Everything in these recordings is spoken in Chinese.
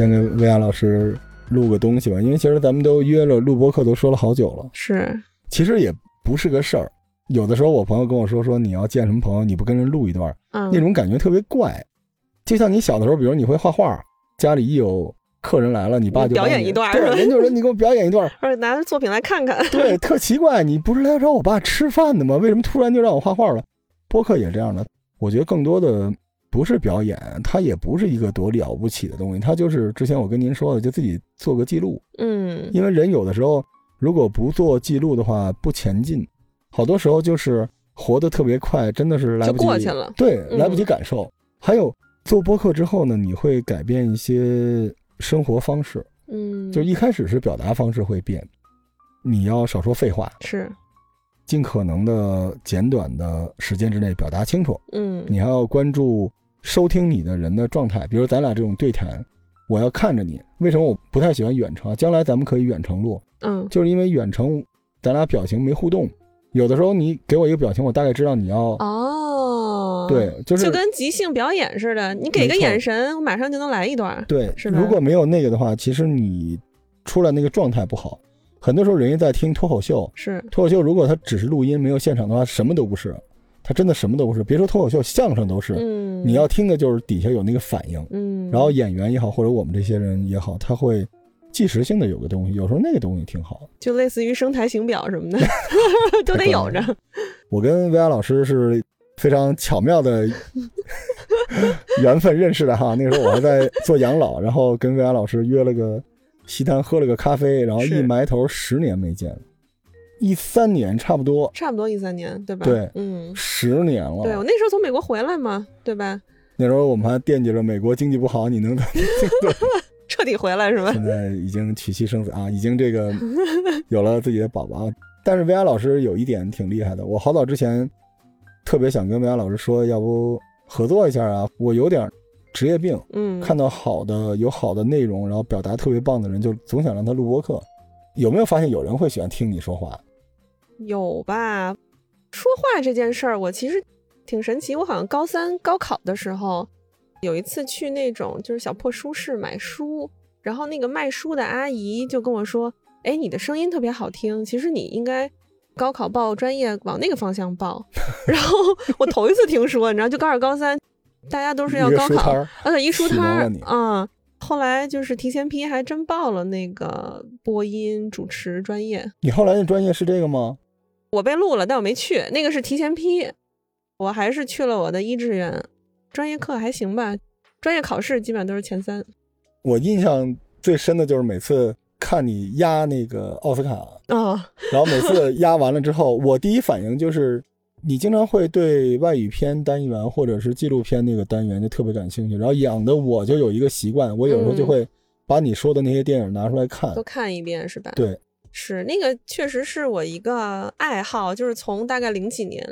先跟薇娅老师录个东西吧，因为其实咱们都约了录播课，都说了好久了。是，其实也不是个事儿。有的时候我朋友跟我说说你要见什么朋友，你不跟人录一段，嗯，那种感觉特别怪。就像你小的时候，比如你会画画，家里一有客人来了，你爸就表演一段人就说你给我表演一段，或者拿着作品来看看。对，特奇怪，你不是来找我爸吃饭的吗？为什么突然就让我画画了？播客也这样的，我觉得更多的不是表演，它也不是一个多了不起的东西，它就是之前我跟您说的，就自己做个记录。嗯，因为人有的时候如果不做记录的话，不前进，好多时候就是活得特别快，真的是来不及过去了对，嗯来不及感受。还有做播客之后呢，你会改变一些生活方式，嗯，就一开始是表达方式会变，你要少说废话，是，尽可能的简短的时间之内表达清楚。嗯，你还要关注收听你的人的状态，比如咱俩这种对谈，我要看着你。为什么我不太喜欢远程啊？将来咱们可以远程录，嗯，就是因为远程咱俩表情没互动，有的时候你给我一个表情，我大概知道你要、哦，，对，就是就跟即兴表演似的，你给个眼神，我马上就能来一段。对，是吧如果没有那个的话，其实你出来那个状态不好。很多时候人家在听脱口秀，是，脱口秀如果他只是录音没有现场的话，什么都不是，他真的什么都不是。别说脱口秀，相声都是。嗯，你要听的就是底下有那个反应，嗯，然后演员也好，或者我们这些人也好，他会即时性的有个东西，有时候那个东西挺好。就类似于声台形表什么的，都得有着。我跟薇娅老师是非常巧妙的 缘分认识的哈。那个时候我还在做养老，然后跟薇娅老师约了个西单喝了个咖啡，然后一埋头十年没见了，一三年差不多差不多一三年，对吧？对嗯，十年了。对我那时候从美国回来嘛，对吧？那时候我们还惦记着美国经济不好，你能 彻底回来是吧？现在已经娶妻生子啊，已经这个 有了自己的宝宝。但是薇娅老师有一点挺厉害的，我好早之前特别想跟薇娅老师说，要不合作一下啊？我有点职业病，嗯，看到好的有好的内容，然后表达特别棒的人，就总想让他录播课。有没有发现有人会喜欢听你说话？有吧？说话这件事儿，我其实挺神奇。我好像高三高考的时候，有一次去那种就是小破书市买书，然后那个卖书的阿姨就跟我说：“哎，你的声音特别好听，其实你应该高考报专业往那个方向报。”然后我头一次听说，你知道，就高二高三，大家都是要高考啊，对，一书摊儿啊。后来就是提前批，还真报了那个播音主持专业。你后来的专业是这个吗？我被录了，但我没去，那个是提前批，我还是去了我的一志愿，专业课还行吧，专业考试基本上都是前三我印象最深的就是每次看你压那个奥斯卡，啊、然后每次压完了之后，我第一反应就是，你经常会对外语片单元或者是纪录片那个单元就特别感兴趣，然后养的我就有一个习惯，我有时候就会把你说的那些电影拿出来看。都看一遍是吧？，对，是那个确实是我一个爱好，就是从大概零几年，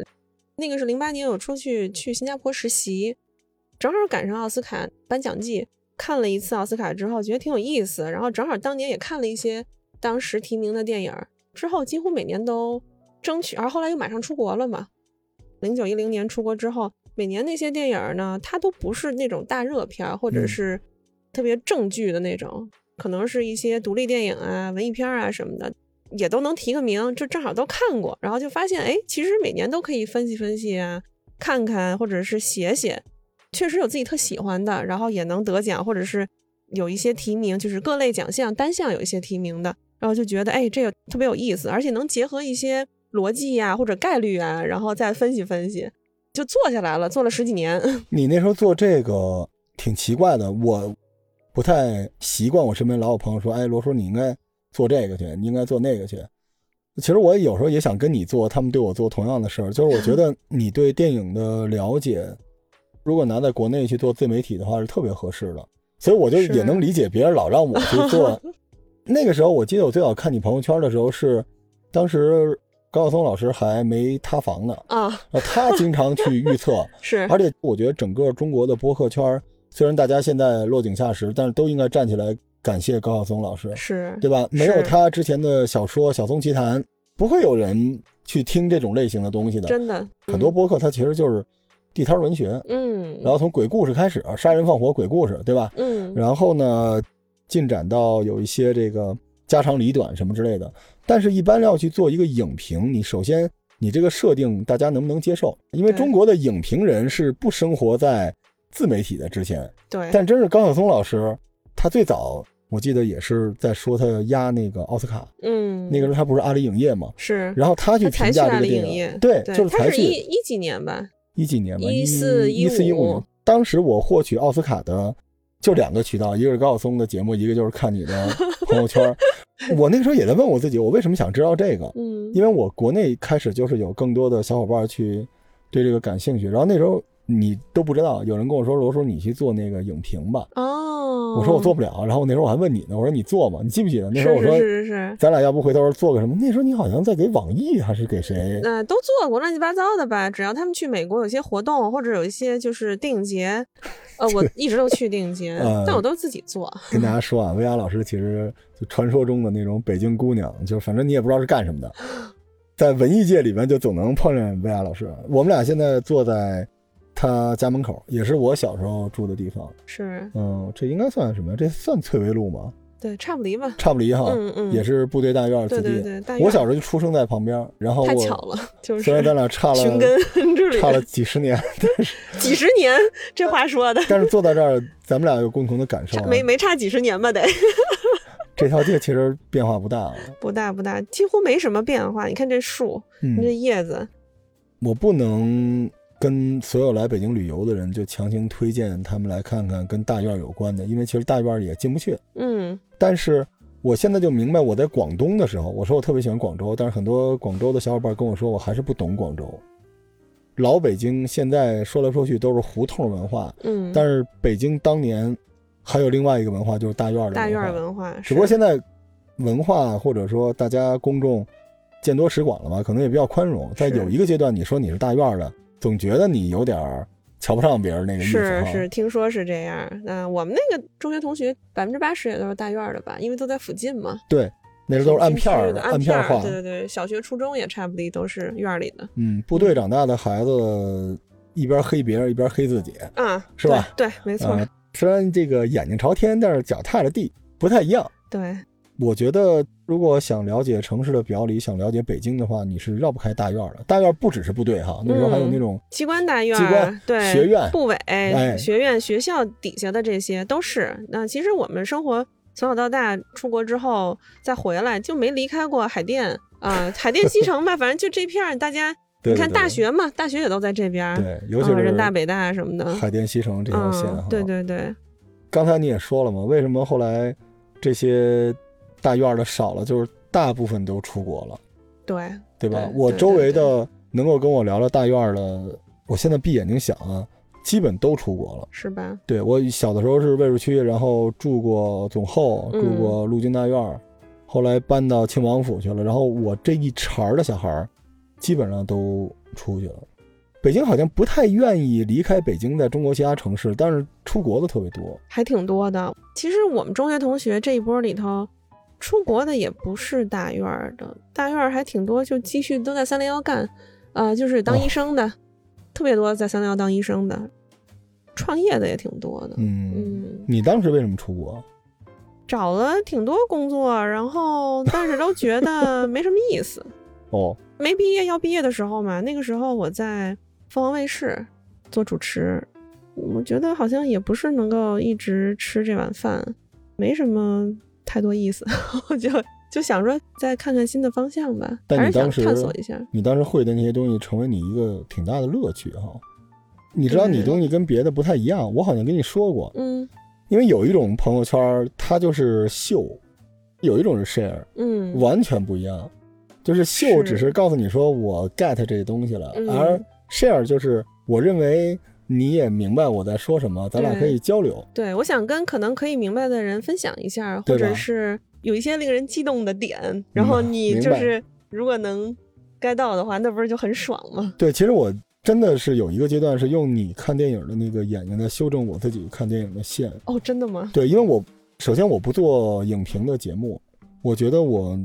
那个是零八年我出去去新加坡实习，正好赶上奥斯卡颁奖季，看了一次奥斯卡之后，觉得挺有意思，然后正好当年也看了一些当时提名的电影，之后几乎每年都争取，而后来又马上出国了嘛，零九一零年出国之后，每年那些电影呢，它都不是那种大热片或者嗯。是特别正剧的那种，可能是一些独立电影啊、文艺片啊什么的，也都能提个名，就正好都看过，然后就发现，哎，其实每年都可以分析分析啊，看看或者是写写，确实有自己特喜欢的，然后也能得奖，或者是有一些提名，就是各类奖项单项有一些提名的，然后就觉得，哎，这个特别有意思，而且能结合一些逻辑呀、或者概率啊，然后再分析分析，就做下来了，做了十几年。你那时候做这个挺奇怪的，我不太习惯。我身边老有朋友说：“哎，罗叔，你应该做这个去，你应该做那个去。”其实我有时候也想跟你做，他们对我做同样的事儿。就是我觉得 你对电影的了解，如果拿在国内去做自媒体的话，是特别合适的。所以我就也能理解别人老让我去做。那个时候，我记得我最早看你朋友圈的时候是，当时高晓松老师还没塌房呢，啊，他经常去预测。是，而且我觉得整个中国的播客圈，虽然大家现在落井下石，但是都应该站起来感谢高晓松老师，是，对吧？没有他之前的小说《晓松奇谈》，不会有人去听这种类型的东西的。真的很多，播客它其实就是地摊文学，嗯，然后从鬼故事开始，杀人放火鬼故事，对吧？嗯，然后呢，进展到有一些这个家长里短什么之类的。但是，一般要去做一个影评，你首先你这个设定大家能不能接受？因为中国的影评人是不生活在自媒体的之前，对，但真是高晓松老师，他最早我记得也是在说他压那个奥斯卡，嗯，那个时候他不是阿里影业嘛，是。然后他去评价这个电影影业，，对，对，就是才他是一去一几年吧，一几年吧，一四一四一15年。当时我获取奥斯卡的就两个渠道，一个是高晓松的节目，一个就是看你的 朋友圈。我那个时候也在问我自己，我为什么想知道这个？嗯，因为我国内开始就是有更多的小伙伴去对这个感兴趣，然后那时候你都不知道，有人跟我说罗叔你去做那个影评吧，哦，我说我做不了，然后那时候我还问你呢，我说你做吗？你记不记得那时候我说是是是是，咱俩要不回头做个什么？那时候你好像在给网易还是给谁？呃，都做过乱七八糟的吧。只要他们去美国有些活动，或者有一些就是电影节，呃，我一直都去电影节，呃但我都自己做。跟大家说啊，薇娅老师其实就传说中的那种北京姑娘，就反正你也不知道是干什么的，在文艺界里面就总能碰见薇娅老师。我们俩现在坐在她家门口，也是我小时候住的地方。是嗯，这应该算什么？这算翠微路吗？对，差不离吧。差不离哈，嗯嗯也是部队大院子对弟。我小时候就出生在旁边，然后太巧了，就是虽然咱俩差了 差了几十年，但是 几十年，这话说的，但是坐在这儿，咱们俩有共同的感受、啊。没没差几十年吧？得这条街其实变化不大啊。不大不大，几乎没什么变化。你看这树，你这嗯，叶子，我不能跟所有来北京旅游的人就强行推荐他们来看看跟大院有关的，因为其实大院也进不去。嗯但是我现在就明白，我在广东的时候，我说我特别喜欢广州，但是很多广州的小伙伴跟我说，我还是不懂广州。老北京现在说来说去都是胡同文化，嗯，但是北京当年还有另外一个文化，就是大院的大院。文化，只不过现在文化或者说大家公众见多识广了嘛，可能也比较宽容。在有一个阶段，你说你是大院的，总觉得你有点儿瞧不上别人那个意思。是是，听说是这样。那我们那个中学同学百分之八十也都是大院的吧？因为都在附近嘛。对，那时候都是按片儿的，的，按儿片化。对对对，小学、初中也差不多都是院里的。嗯，部队长大的孩子一边黑别人一边黑自己，啊，是吧对？对，没错。啊、虽然这个眼睛朝天，但是脚踏着地，不太一样。对，我觉得，如果想了解城市的表里，想了解北京的话，你是绕不开大院的。大院不只是部队哈，那时候还有那种机关大院儿、机关对学院部委、哎学院、学校底下的这些都是。那其实我们生活从小到大，出国之后再回来就没离开过海淀啊、海淀西城吧，反正就这片儿，大家对你看大学嘛，大学也都在这边儿，对，尤其啊是人大北大什么的，海淀西城这条线哈、嗯，对对对，刚才你也说了嘛，为什么后来这些大院的少了？就是大部分都出国了，对对吧？我周围的能够跟我聊聊大院的，我现在闭眼睛想啊，基本都出国了。是吧？对我小的时候是卫戍区，然后住过总后，嗯住过陆军大院，后来搬到庆王府去了。然后我这一茬儿的小孩儿，基本上都出去了。北京好像不太愿意离开北京，在中国其他城市，但是出国的特别多。还挺多的。其实我们中学同学这一波里头，出国的也不是大院儿的，大院儿还挺多，就继续都在三零幺干，呃，就是当哦医生的，特别多在三零幺当医生的，创业的也挺多的。嗯，嗯，你当时为什么出国？找了挺多工作，然后但是都觉得没什么意思。哦，没毕业要毕业的时候嘛，那个时候我在凤凰卫视做主持，我觉得好像也不是能够一直吃这碗饭，没什么太多意思，我就就想说再看看新的方向吧，但你当时探索一下。你当时会的那些东西，成为你一个挺大的乐趣哈。你知道你东西跟别的不太一样，我好像跟你说过，嗯因为有一种朋友圈它就是秀，有一种是 share，嗯，完全不一样。就是秀只是告诉你说我 get 这东西了，嗯而 share 就是我认为你也明白我在说什么，咱俩可以交流。对，我想跟可能可以明白的人分享一下，或者是有一些令人激动的点，然后嗯你就是如果能 get 到的话，那不是就很爽吗？对，其实我真的是有一个阶段是用你看电影的那个眼睛在修正我自己看电影的线。哦，真的吗？对，因为我首先我不做影评的节目，我觉得我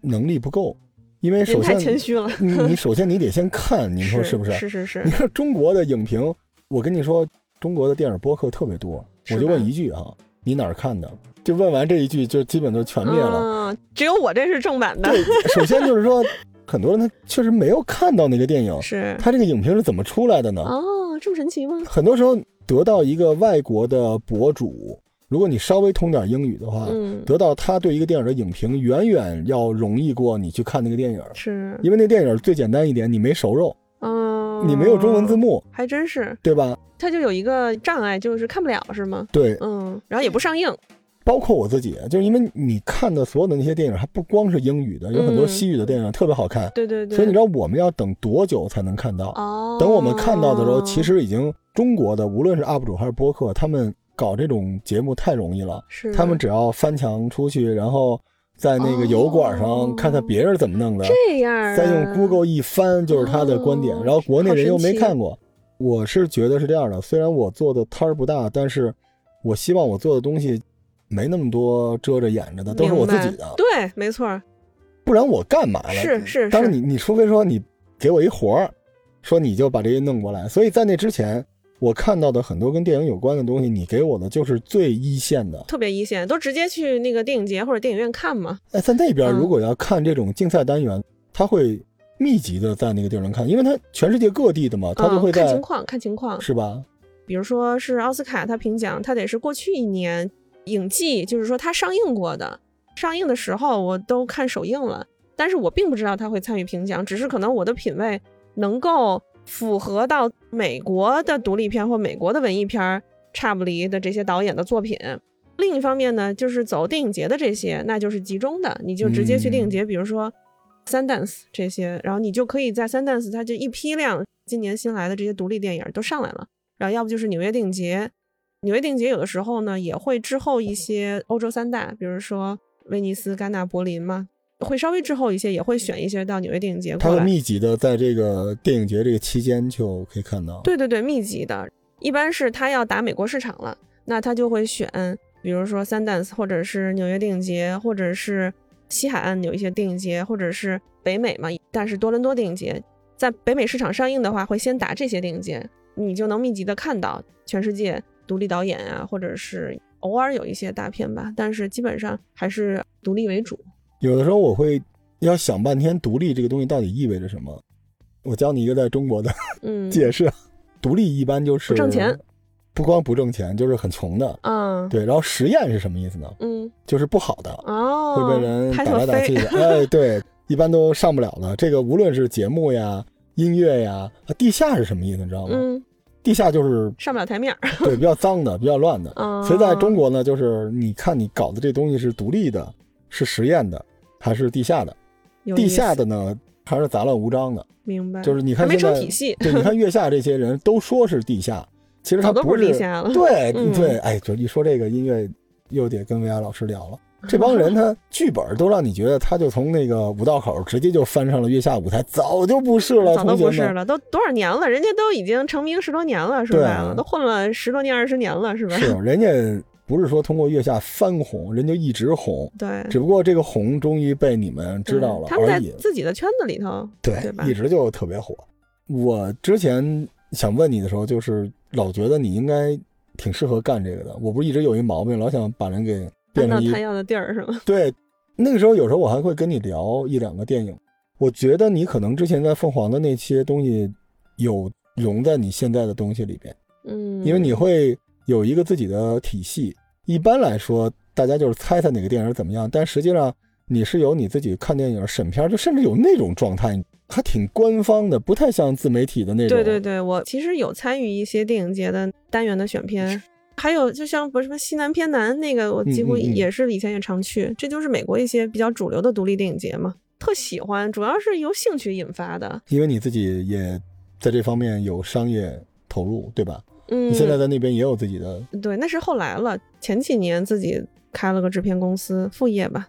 能力不够，因为首先谦虚了。你你首先你得先看，你说是不是？是是是你，看中国的影评，我跟你说，中国的电影播客特别多，我就问一句啊，你哪儿看的？就问完这一句，就基本就全灭了。嗯，只有我这是正版的。对，首先就是说，很多人他确实没有看到那个电影，是他这个影评是怎么出来的呢？哦，这么神奇吗？很多时候得到一个外国的博主，如果你稍微通点英语的话，嗯，得到他对一个电影的影评，远远要容易过你去看那个电影，是因为那电影最简单一点，你没熟肉，哦，你没有中文字，幕，还真是，对吧？它就有一个障碍，就是看不了，是吗？对，嗯，然后也不上映，包括我自己，就是因为你看的所有的那些电影，它不光是英语的，有很多嗯西语的电影特别好看，对对对，所以你知道我们要等多久才能看到？哦，等我们看到的时候，其实已经中国的无论是 UP 主还是播客，他们搞这种节目太容易了。是他们只要翻墙出去，然后在那个油管上哦。看看别人怎么弄的，这样啊，再用 Google 一翻就是他的观点，哦然后国内人又没看过。我是觉得是这样的，虽然我做的摊儿不大，但是我希望我做的东西没那么多遮着掩着的，都是我自己的，对，没错，不然我干嘛了？是是。是，你你除非说你给我一活儿，说你就把这些弄过来。所以在那之前，我看到的很多跟电影有关的东西，你给我的就是最一线的。特别一线，都直接去那个电影节或者电影院看嘛。哎，在那边嗯如果要看这种竞赛单元，他会密集的在那个地儿能看，因为他全世界各地的嘛，他就会嗯、看、情况，看情况。是吧？比如说是奥斯卡，他评奖，他得是过去一年影季，就是说他上映过的，上映的时候我都看首映了，但是我并不知道他会参与评奖，只是可能我的品味能够符合到美国的独立片或美国的文艺片差不离的这些导演的作品。另一方面呢，就是走电影节的这些，那就是集中的，你就直接去电影节，比如说 Sundance 这些，然后你就可以在 Sundance 它就一批量今年新来的这些独立电影都上来了。然后要不就是纽约电影节，纽约电影节有的时候呢也会滞后一些欧洲三大，比如说威尼斯、戛纳、柏林嘛，会稍微滞后一些，也会选一些到纽约电影节它会。密集的在这个电影节这个期间就可以看到。对对对，密集的，一般是他要打美国市场了，那他就会选，比如说 Sundance 或者是纽约电影节，或者是西海岸有一些电影节，或者是北美嘛，但是多伦多电影节在北美市场上映的话，会先打这些电影节，你就能密集的看到全世界独立导演啊，或者是偶尔有一些大片吧，但是基本上还是独立为主。有的时候我会要想半天，独立这个东西到底意味着什么？我教你一个在中国的嗯，解释，独立一般就是不挣钱，不光不挣钱，就是很穷的。嗯，对，然后实验是什么意思呢？嗯，就是不好的，哦，会被人打来打去的。哎，对，一般都上不了了。这个无论是节目呀、音乐呀，啊地下是什么意思？你知道吗？嗯，地下就是上不了台面儿。对比较脏的、比较乱的。嗯，所以在中国呢，就是你看你搞的这东西是独立的、是实验的，还是地下的？地下的呢，还是杂乱无章的？明白，就是你看现在，成体系，对，你看月下这些人都说是地下，其实他不是是地下了。对嗯对，哎，就一说这个音乐，又得跟薇娅老师聊了。这帮人 他剧本都让你觉得他就从那个五道口直接就翻上了月下舞台，早就不是了，早都同学们。不是了，都多少年了？人家都已经成名十多年了，是吧，都混了十多年、二十年了，是吧？是人家不是说通过月下翻红，人就一直红，对，只不过这个红终于被你们知道了对他们在而已。自己的圈子里头，对，对一直就特别火。我之前想问你的时候，就是老觉得你应该挺适合干这个的。我不是一直有一毛病，老想把人给变成他要的地儿是吗？对。那个时候有时候我还会跟你聊一两个电影，我觉得你可能之前在凤凰的那些东西有融在你现在的东西里边，嗯，因为你会有一个自己的体系。一般来说，大家就是猜猜哪个电影怎么样，但实际上你是有你自己看电影审片，就甚至有那种状态，还挺官方的，不太像自媒体的那种。对对对，我其实有参与一些电影节的单元的选片，还有就像不是什么西南偏南那个，我几乎也是以前也常去，这就是美国一些比较主流的独立电影节嘛，特喜欢，主要是由兴趣引发的。因为你自己也在这方面有商业投入，对吧？嗯，你现在在那边也有自己的，对，那是后来了，前几年自己开了个制片公司，副业吧，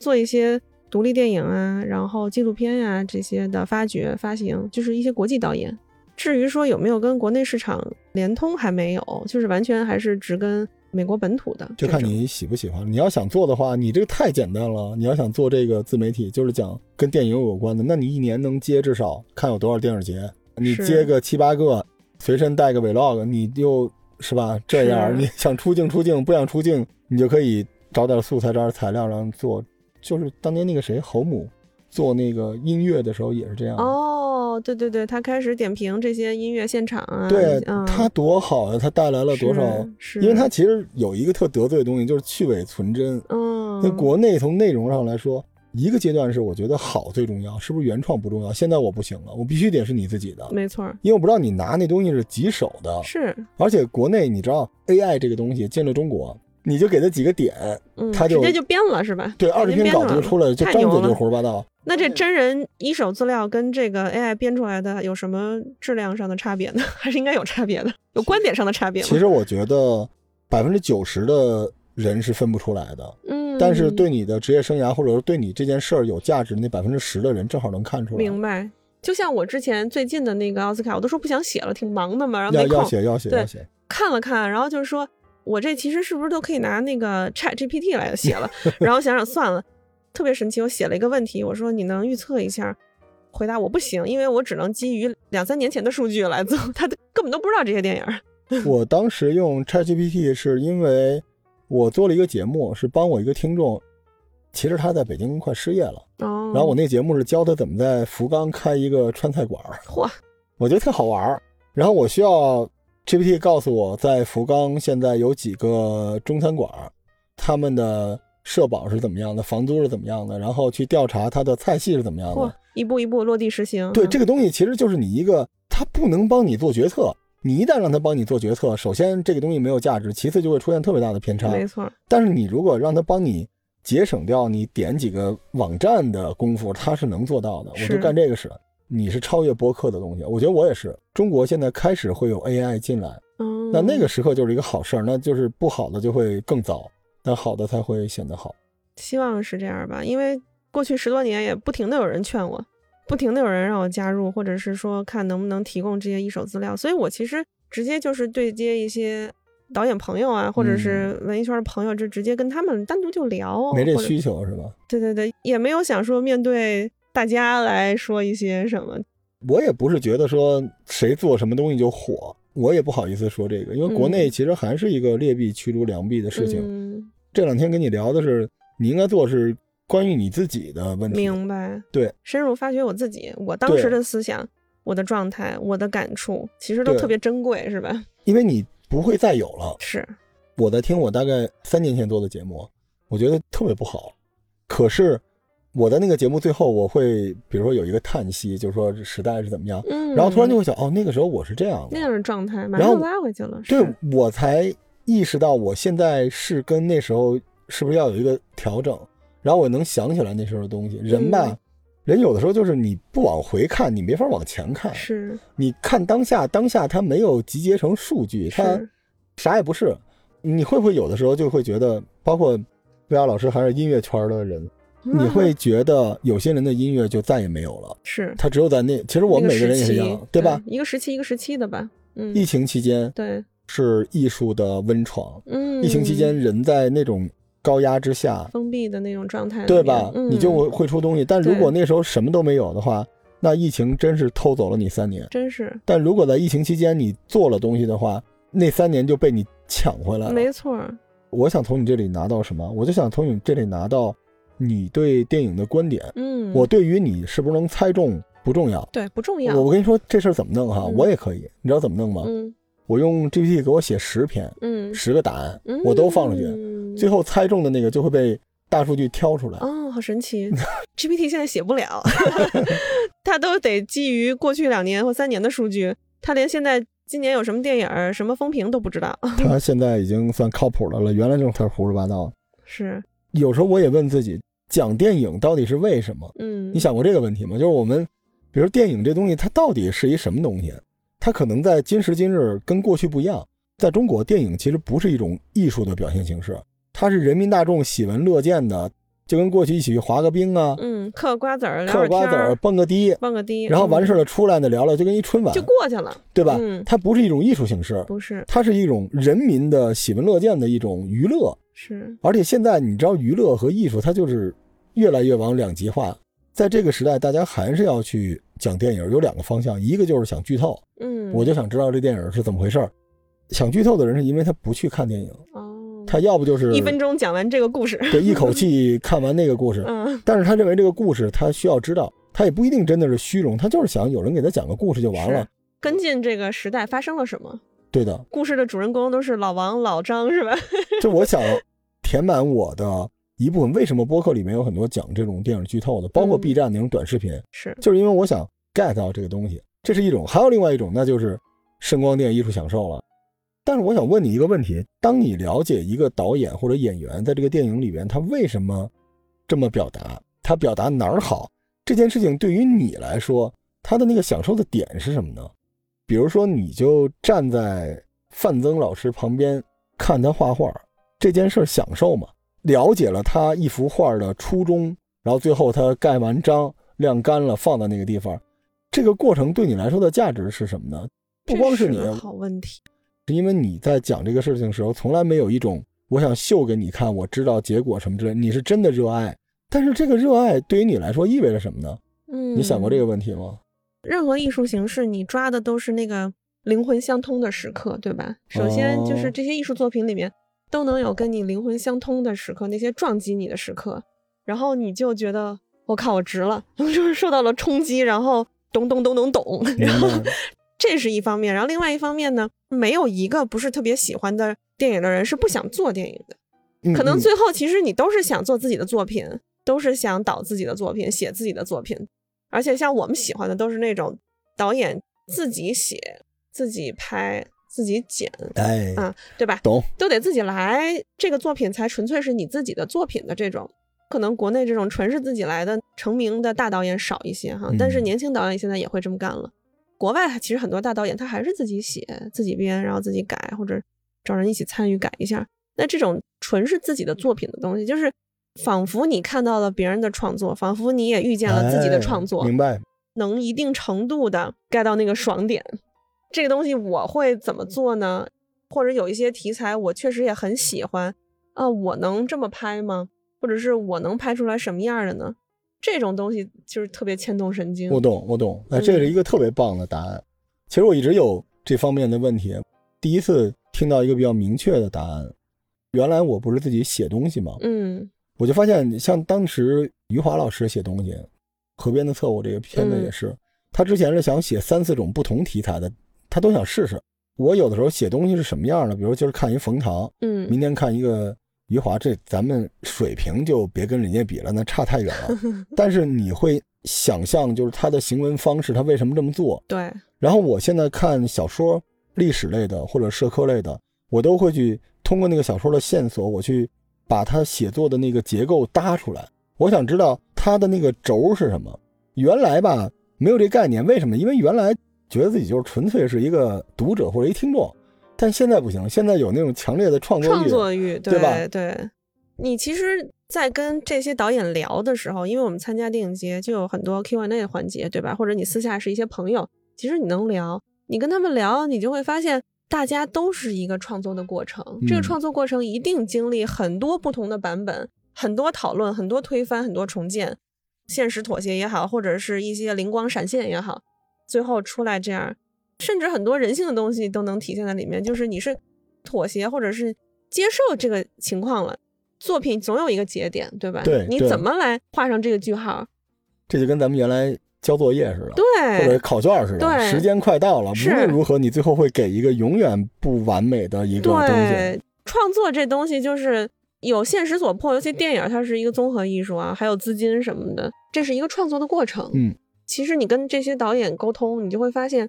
做一些独立电影啊，然后纪录片呀、这些的发掘、发行，就是一些国际导演。至于说有没有跟国内市场联通，还没有，就是完全还是只跟美国本土的。就看你喜不喜欢。你要想做的话，你这个太简单了。你要想做这个自媒体，就是讲跟电影有关的，那你一年能接至少看有多少电影节，你接个七八个，随身带个 vlog，你就是吧？这样你想出镜出镜，不想出镜，你就可以找点素材，找点材料，然后做。就是当年那个谁侯母做那个音乐的时候也是这样。哦，对对对，他开始点评这些音乐现场啊，对嗯，他多好呀！他带来了多少？是，因为他其实有一个特得罪的东西，就是去伪存真。嗯，那国内从内容上来说，一个阶段是我觉得好最重要，是不是原创不重要？现在我不行了，我必须得是你自己的，没错，因为我不知道你拿那东西是几手的，是，而且国内你知道 AI 这个东西进了中国，你就给他几个点，嗯，他就直接就编了是吧？对，二十篇稿子就出来了，就张嘴就是胡说八道。那这真人一手资料跟这个 AI 编出来的有什么质量上的差别呢？还是应该有差别的，有观点上的差别吗？其实我觉得百分之九十的人是分不出来的，嗯，但是对你的职业生涯或者说对你这件事儿有价值那百分之十的人，正好能看出来。明白。就像我之前最近的那个奥斯卡，我都说不想写了，挺忙的嘛，然后要没空要写要写对要写，看了看，然后就是说我这其实是不是都可以拿那个 Chat GPT 来写了？然后想想算了，特别神奇，我写了一个问题，我说你能预测一下？回答我不行，因为我只能基于两三年前的数据来做，他根本都不知道这些电影。我当时用 ChatGPT 是因为我做了一个节目，是帮我一个听众，其实他在北京快失业了，哦，然后我那节目是教他怎么在福冈开一个川菜馆儿，嚯，我觉得特好玩儿。然后我需要 GPT 告诉我在福冈现在有几个中餐馆，他们的社保是怎么样的，房租是怎么样的，然后去调查他的菜系是怎么样嚯的。，一步一步落地实行。对，嗯这个东西其实就是你一个，它不能帮你做决策。你一旦让他帮你做决策，首先这个东西没有价值，其次就会出现特别大的偏差。没错，但是你如果让他帮你节省掉你点几个网站的功夫，他是能做到的。我就干这个事，你是超越播客的东西。我觉得我也是。中国现在开始会有 AI 进来，嗯，那那个时刻就是一个好事儿，那就是不好的就会更早，但好的才会显得好。希望是这样吧，因为过去十多年也不停的有人劝我，不停的有人让我加入，或者是说看能不能提供这些一手资料，所以我其实直接就是对接一些导演朋友啊，或者是文艺圈的朋友，就直接跟他们单独就聊，没这需求是吧？对对对，也没有想说面对大家来说一些什么，我也不是觉得说谁做什么东西就火，我也不好意思说这个，因为国内嗯其实还是一个劣币驱逐良币的事情。嗯，这两天跟你聊的是，你应该做是关于你自己的问题。明白，对，深入发掘我自己，我当时的思想。我的状态，我的感触，其实都特别珍贵，是吧？因为你不会再有了。是，我在听我大概三年前做的节目，我觉得特别不好。可是我在那个节目最后，我会比如说有一个叹息，就是说时代是怎么样，嗯，然后突然就会想，哦，那个时候我是这样的，那样的状态，马上拉回去了。对我才意识到我现在是跟那时候是不是要有一个调整，然后我能想起来那时候的东西。人吧，嗯人有的时候就是你不往回看，你没法往前看。是你看当下，当下它没有集结成数据，它，啥也不是。你会不会有的时候就会觉得，包括魏瑶老师还是音乐圈的人，你会觉得有些人的音乐就再也没有了，是他只有在那。其实我们每个人也是一样对吧？一个时期一个时期的吧。嗯，疫情期间对，是艺术的温床，嗯，疫情期间人在那种高压之下，封闭的那种状态，对吧？嗯、你就会会出东西。但如果那时候什么都没有的话，那疫情真是偷走了你三年。真是但如果在疫情期间你做了东西的话，那三年就被你抢回来了。没错。我想从你这里拿到什么？我就想从你这里拿到你对电影的观点。嗯，我对于你是不是能猜中不重要。对不重要。我我跟你说这事儿怎么弄哈，嗯我也可以。你知道怎么弄吗？嗯我用 GPT 给我写十篇，嗯，十个答案，嗯我都放上去，嗯最后猜中的那个就会被大数据挑出来。哦，好神奇！GPT 现在写不了，它都得基于过去两年或三年的数据，它连现在今年有什么电影、什么风评都不知道。它现在已经算靠谱的了，原来这种儿胡说八道。是，有时候我也问自己，讲电影到底是为什么？嗯，你想过这个问题吗？就是我们，比如电影这东西，它到底是一什么东西？它可能在今时今日跟过去不一样。在中国，电影其实不是一种艺术的表现形式，它是人民大众喜闻乐见的，就跟过去一起去滑个冰啊，嗯，嗑个瓜子儿，嗑瓜子儿、蹦个迪，蹦个迪，然后完事儿了了出来呢聊聊，就跟一春晚就，过去了，对吧嗯？它不是一种艺术形式，不是它是一种人民的喜闻乐见的一种娱乐。是，而且现在你知道，娱乐和艺术它就是越来越往两极化。在这个时代，大家还是要去讲电影，有两个方向，一个就是想剧透，嗯，我就想知道这电影是怎么回事儿；想剧透的人是因为他不去看电影，哦，他要不就是一分钟讲完这个故事，对一口 气看完那个故事，嗯但是他认为这个故事他需要知道，他也不一定真的是虚荣，他就是想有人给他讲个故事就完了。跟进这个时代发生了什么？对的，故事的主人公都是老王、老张，是吧？就我想填满我的一部分。为什么播客里面有很多讲这种电影剧透的，包括嗯 B 站那种短视频，是，就是因为我想 get 到这个东西，这是一种。还有另外一种，那就是声光电艺术享受了。但是我想问你一个问题：当你了解一个导演或者演员在这个电影里边，他为什么这么表达，他表达哪儿好，这件事情对于你来说，他的那个享受的点是什么呢？比如说，你就站在范增老师旁边看他画画，这件事儿享受吗？了解了他一幅画的初衷，然后最后他盖完章、晾干了，放在那个地方，这个过程对你来说的价值是什么呢？不光是你，好问题。是因为你在讲这个事情的时候，从来没有一种我想秀给你看，我知道结果什么之类，你是真的热爱。但是这个热爱对于你来说意味着什么呢？嗯，你想过这个问题吗？任何艺术形式，你抓的都是那个灵魂相通的时刻，对吧？首先就是哦这些艺术作品里面都能有跟你灵魂相通的时刻，那些撞击你的时刻，然后你就觉得我靠，我值了，就是受到了冲击，然后咚咚咚咚咚，然后？这是一方面，然后另外一方面呢，没有一个不是特别喜欢的电影的人是不想做电影的。嗯嗯可能最后其实你都是想做自己的作品，都是想导自己的作品，写自己的作品。而且像我们喜欢的都是那种导演自己写、自己拍、自己剪，哎，啊，对吧？懂。都得自己来，这个作品才纯粹是你自己的作品的这种。可能国内这种纯是自己来的成名的大导演少一些哈，但是嗯年轻导演现在也会这么干了。国外其实很多大导演他还是自己写、自己编，然后自己改，或者找人一起参与改一下。那这种纯是自己的作品的东西，就是仿佛你看到了别人的创作，仿佛你也遇见了自己的哎创作，明白？能一定程度的 get 到那个爽点。这个东西我会怎么做呢？或者有一些题材我确实也很喜欢啊，我能这么拍吗？或者是我能拍出来什么样的呢？这种东西就是特别牵动神经。我懂，我懂。那，这是一个特别棒的答案。其实我一直有这方面的问题，第一次听到一个比较明确的答案。原来我不是自己写东西吗？嗯我就发现，像当时余华老师写东西，《河边的错误》这个片子嗯也是，他之前是想写三四种不同题材的，他都想试试。我有的时候写东西是什么样的，比如今儿看一冯唐，嗯明天看一个余华，这咱们水平就别跟人家比了，那差太远了。但是你会想象，就是他的行文方式，他为什么这么做？对，然后我现在看小说，历史类的或者社科类的，我都会去通过那个小说的线索，我去把他写作的那个结构搭出来。我想知道他的那个轴是什么。原来吧没有这概念，为什么？因为原来觉得自己就是纯粹是一个读者或者一听众，但现在不行，现在有那种强烈的创作欲。创作欲，对吧对你其实，在跟这些导演聊的时候，因为我们参加电影节，就有很多 Q&A 的环节，对吧？或者你私下是一些朋友，其实你能聊，你跟他们聊，你就会发现，大家都是一个创作的过程。这个嗯创作过程一定经历很多不同的版本，很多讨论，很多推翻，很多重建，现实妥协也好，或者是一些灵光闪现也好，最后出来这样，甚至很多人性的东西都能体现在里面。就是你是妥协，或者是接受这个情况了。作品总有一个节点，对吧？对对你怎么来画上这个句号？这就跟咱们原来交作业似的，对或者，考卷似的，对时间快到了，无论如何，你最后会给一个永远不完美的一个东西。对，创作这东西就是有现实所迫，尤其电影它是一个综合艺术啊，还有资金什么的，这是一个创作的过程。嗯，其实你跟这些导演沟通，你就会发现，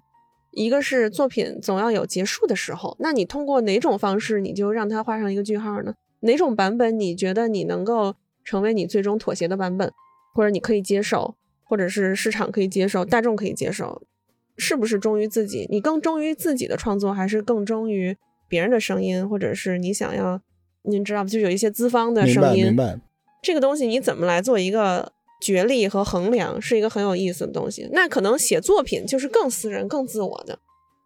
一个是作品总要有结束的时候，那你通过哪种方式，你就让它画上一个句号呢？哪种版本你觉得你能够成为你最终妥协的版本，或者你可以接受，或者是市场可以接受，大众可以接受，是不是忠于自己？你更忠于自己的创作，还是更忠于别人的声音，或者是你想要，您知道就有一些资方的明白声音，明白。这个东西你怎么来做一个角力和衡量，是一个很有意思的东西。那可能写作品就是更私人、更自我的。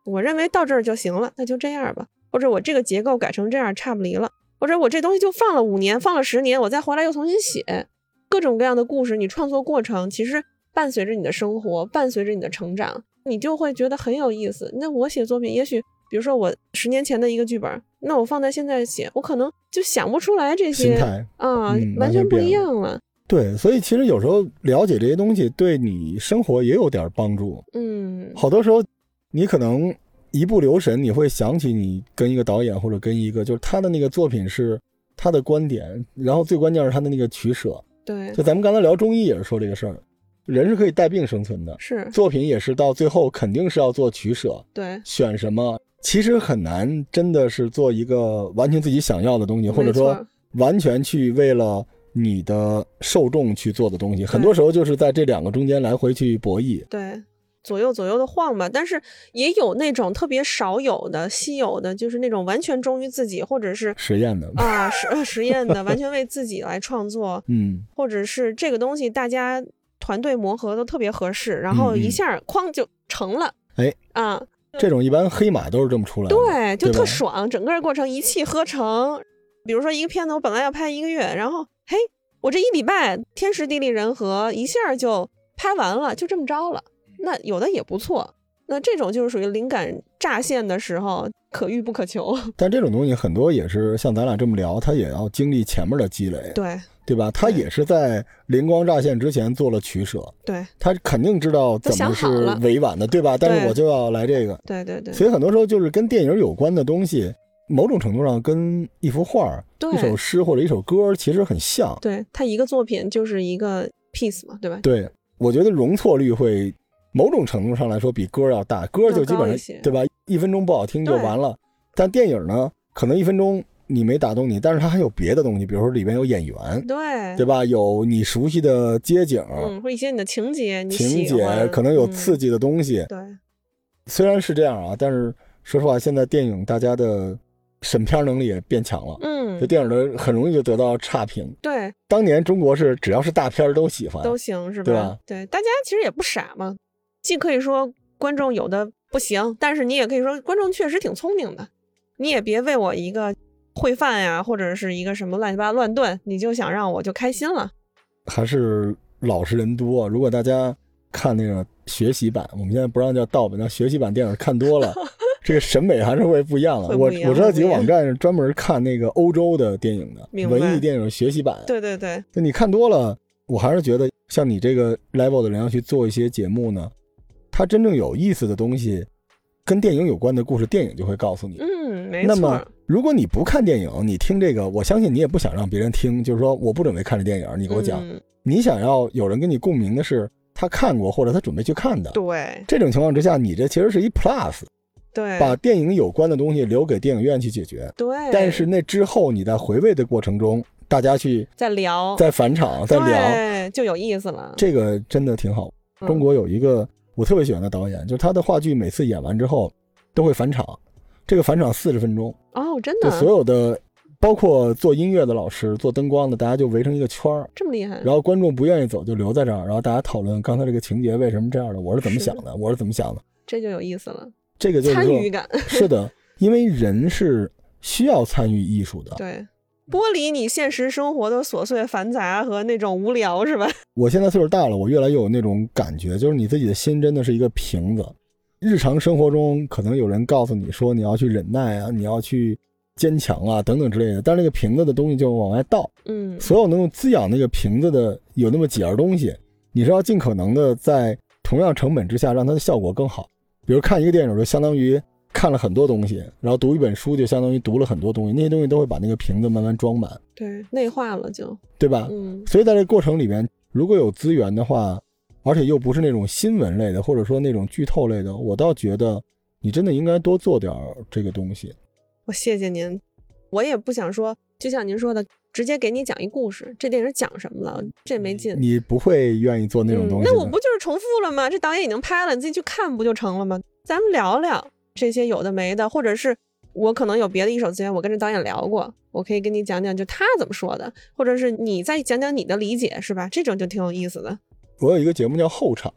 我认为到这儿就行了，那就这样吧。或者我这个结构改成这样差不离了，或者我这东西就放了五年、放了十年，我再回来又重新写各种各样的故事。你创作过程其实伴随着你的生活，伴随着你的成长，你就会觉得很有意思。那我写作品，也许比如说我十年前的一个剧本，那我放在现在写，我可能就想不出来这些啊，嗯完全不一样了。对，所以其实有时候了解这些东西，对你生活也有点帮助。嗯，好多时候，你可能一不留神，你会想起你跟一个导演或者跟一个，就是他的那个作品是他的观点，然后最关键是他的那个取舍。对，就咱们刚才聊中医也是说这个事儿，人是可以带病生存的，是，作品也是到最后肯定是要做取舍，对，选什么其实很难，真的是做一个完全自己想要的东西，或者说完全去为了你的受众去做的东西，很多时候就是在这两个中间来回去博弈。对，左右左右的晃吧。但是也有那种特别少有的、稀有的，就是那种完全忠于自己，或者是实验的，啊实呃实验的，完全为自己来创作，嗯，或者是这个东西大家团队磨合都特别合适，然后一下哐就成了。哎啊，这种一般黑马都是这么出来的。对，就特爽，整个过程一气呵成。比如说一个片子，我本来要拍一个月，然后嘿，我这一礼拜天时地利人和，一下就拍完了，就这么着了。那有的也不错，那这种就是属于灵感乍现的时候，可遇不可求。但这种东西很多也是像咱俩这么聊，他也要经历前面的积累，对对吧？他也是在灵光乍现之前做了取舍，对他肯定知道怎么是委婉的，对吧？但是我就要来这个，对对对所以很多时候就是跟电影有关的东西，某种程度上跟一幅画、一首诗或者一首歌其实很像。对，它一个作品就是一个 piece 嘛，对吧？对，我觉得容错率会某种程度上来说比歌要大，歌就基本上对吧？一分钟不好听就完了，但电影呢，可能一分钟你没打动你，但是它还有别的东西，比如说里边有演员，对对吧？有你熟悉的街景、嗯，或者一些你的情节，你情节，可能有嗯刺激的东西。对，虽然是这样啊，但是说实话，现在电影大家的审片能力也变强了，嗯。这，电影的很容易就得到差评。对，当年中国是只要是大片都喜欢，都行是对吧？对，大家其实也不傻嘛，既可以说观众有的不行，但是你也可以说观众确实挺聪明的，你也别为我一个烩饭呀，或者是一个什么乱七八糟乱炖，你就想让我就开心了。还是老实人多。如果大家看那个学习版，我们现在不让叫盗版，叫学习版电影看多了，这个审美还是会不一样了。我我知道几个网站是专门看那个欧洲的电影的文艺电影学习版。对对对，就你看多了，我还是觉得像你这个 level 的人要去做一些节目呢，他真正有意思的东西，跟电影有关的故事，电影就会告诉你。嗯，没错那么，，如果你不看电影，你听这个，我相信你也不想让别人听，就是说我不准备看这电影，你给我讲。嗯你想要有人跟你共鸣的是他看过或者他准备去看的。对这种情况之下，你这其实是一 plus，对，把电影有关的东西留给电影院去解决。对，但是那之后你在回味的过程中，大家去再聊，在返场再聊，对，就有意思了。这个真的挺好。嗯中国有一个我特别喜欢的导演，就是他的话剧每次演完之后都会返场，这个返场四十分钟，哦，真就的所有的包括做音乐的老师、做灯光的，大家就围成一个圈儿。这么厉害，然后观众不愿意走就留在这儿，然后大家讨论刚才这个情节为什么这样的，我是怎么想的，我是怎么想的。这就有意思了，这个就是，参与感。是的，因为人是需要参与艺术的。对，剥离你现实生活的琐碎繁杂和那种无聊，是吧？我现在岁数大了，我越来越有那种感觉，就是你自己的心真的是一个瓶子。日常生活中，可能有人告诉你说你要去忍耐啊，你要去坚强啊，等等之类的，但是那个瓶子的东西就往外倒。嗯，所有能够滋养那个瓶子的有那么几样东西，你是要尽可能的在同样成本之下让它的效果更好。比如看一个电影就相当于看了很多东西，然后读一本书就相当于读了很多东西，那些东西都会把那个瓶子慢慢装满，对，内化了就，对吧？嗯，所以在这个过程里面，如果有资源的话，而且又不是那种新闻类的，或者说那种剧透类的，我倒觉得你真的应该多做点儿这个东西。我谢谢您，我也不想说，就像您说的，直接给你讲一故事，这电影讲什么了，这没劲。你不会愿意做那种东西、嗯那我不就是重复了吗？这导演已经拍了，你自己去看不就成了吗？咱们聊聊这些有的没的，或者是我可能有别的一手资源，我跟这导演聊过，我可以跟你讲讲，就他怎么说的，或者是你再讲讲你的理解，是吧？这种就挺有意思的。我有一个节目叫后场，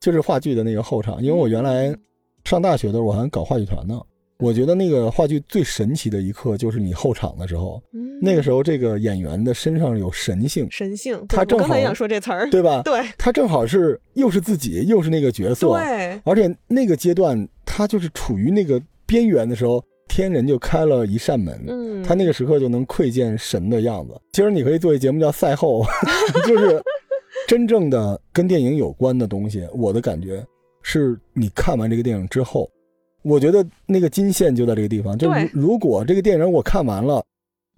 就是话剧的那个后场。因为我原来上大学的时候，我还搞话剧团呢。我觉得那个话剧最神奇的一刻就是你后场的时候，嗯，那个时候这个演员的身上有神性，神性，他正好刚才想说这词儿，对吧？对。他正好是又是自己，又是那个角色，对。而且那个阶段他就是处于那个边缘的时候，天人就开了一扇门，嗯，他那个时刻就能窥见神的样子。其实你可以做一节目叫赛后，就是真正的跟电影有关的东西。我的感觉是你看完这个电影之后，我觉得那个金线就在这个地方。就是如如果这个电影我看完了，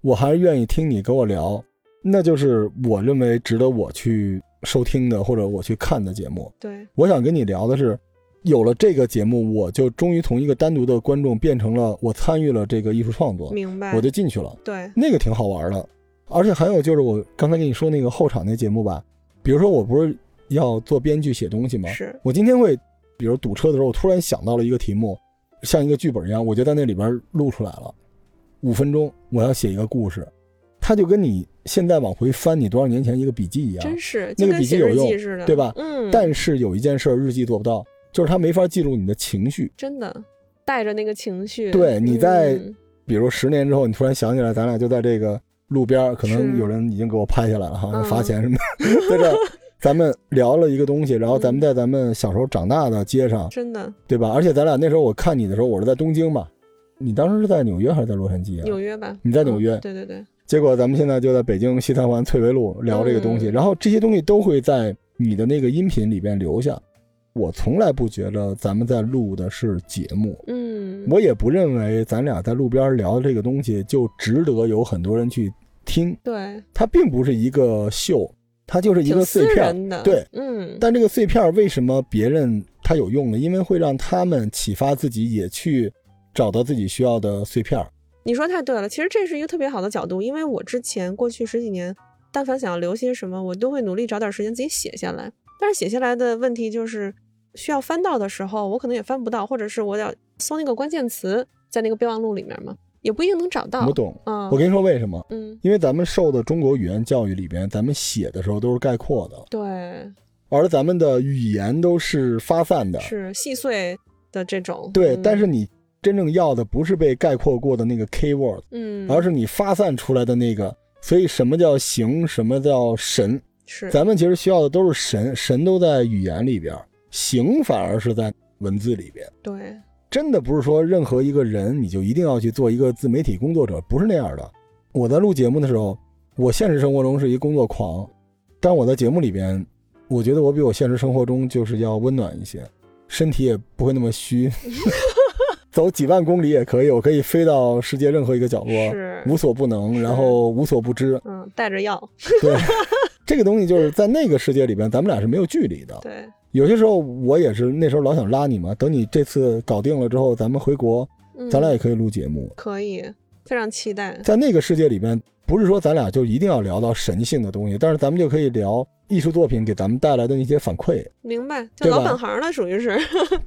我还是愿意听你跟我聊，那就是我认为值得我去收听的或者我去看的节目。对，我想跟你聊的是，有了这个节目，我就终于从一个单独的观众变成了我参与了这个艺术创作，明白，我就进去了。对，那个挺好玩的。而且还有就是我刚才跟你说那个后场那节目吧，比如说我不是要做编剧写东西吗？是，我今天会，比如堵车的时候，我突然想到了一个题目，像一个剧本一样，我就在那里边录出来了。五分钟，我要写一个故事，它就跟你现在往回翻你多少年前一个笔记一样，真是那个笔记有用对吧嗯，但是有一件事日记做不到，就是它没法记录你的情绪。真的带着那个情绪，对你在嗯比如十年之后，你突然想起来，咱俩就在这个路边，可能有人已经给我拍下来了哈，嗯罚钱什么的，在这儿咱们聊了一个东西，然后咱们在咱们小时候长大的街上，真的对吧？而且咱俩那时候我看你的时候，我是在东京嘛，你当时是在纽约还是在洛杉矶啊？纽约吧？你在纽约嗯对对对，结果咱们现在就在北京西三环翠微路聊这个东西，嗯然后这些东西都会在你的那个音频里边留下。我从来不觉得咱们在录的是节目，嗯，我也不认为咱俩在路边聊的这个东西就值得有很多人去听。对，它并不是一个秀，它就是一个碎片。的，对，嗯，但这个碎片为什么别人他有用呢？因为会让他们启发自己，也去找到自己需要的碎片。你说太对了，其实这是一个特别好的角度，因为我之前过去十几年，但凡想要留些什么，我都会努力找点时间自己写下来。但是写下来的问题就是，需要翻到的时候，我可能也翻不到，或者是我要搜那个关键词在那个备忘录里面嘛，也不一定能找到。我懂，嗯，我跟你说为什么？嗯，因为咱们受的中国语言教育里边，咱们写的时候都是概括的，对，而咱们的语言都是发散的。是细碎的这种。对，嗯但是你真正要的不是被概括过的那个 key word，嗯，而是你发散出来的那个。所以什么叫形，什么叫神？是咱们其实需要的都是神，神都在语言里边，形反而是在文字里边。对，真的不是说任何一个人你就一定要去做一个自媒体工作者，不是那样的。我在录节目的时候，我现实生活中是一工作狂，但我在节目里边，我觉得我比我现实生活中就是要温暖一些，身体也不会那么虚，走几万公里也可以，我可以飞到世界任何一个角落，是无所不能，然后无所不知。嗯，带着药，对，这个东西就是在那个世界里边，咱们俩是没有距离的。对，有些时候我也是那时候老想拉你嘛，等你这次搞定了之后，咱们回国，嗯咱俩也可以录节目。可以，非常期待。在那个世界里边，不是说咱俩就一定要聊到神性的东西，但是咱们就可以聊艺术作品给咱们带来的那些反馈。明白，就老本行了，属于是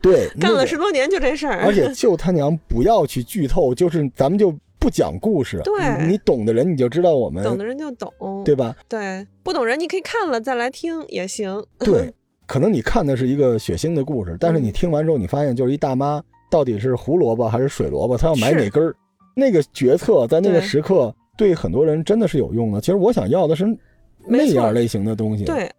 对，干了十多年就这事儿。而且 就他娘不要去剧透，就是咱们就不讲故事。对你懂的人你就知道我们，懂的人就懂，对吧？对，不懂人你可以看了再来听也行。对，可能你看的是一个血腥的故事，但是你嗯听完之后，你发现就是一大妈到底是胡萝卜还是水萝卜，她要买哪根儿。那个决策在那个时刻对很多人真的是有用的。其实我想要的是那样类型的东西。对，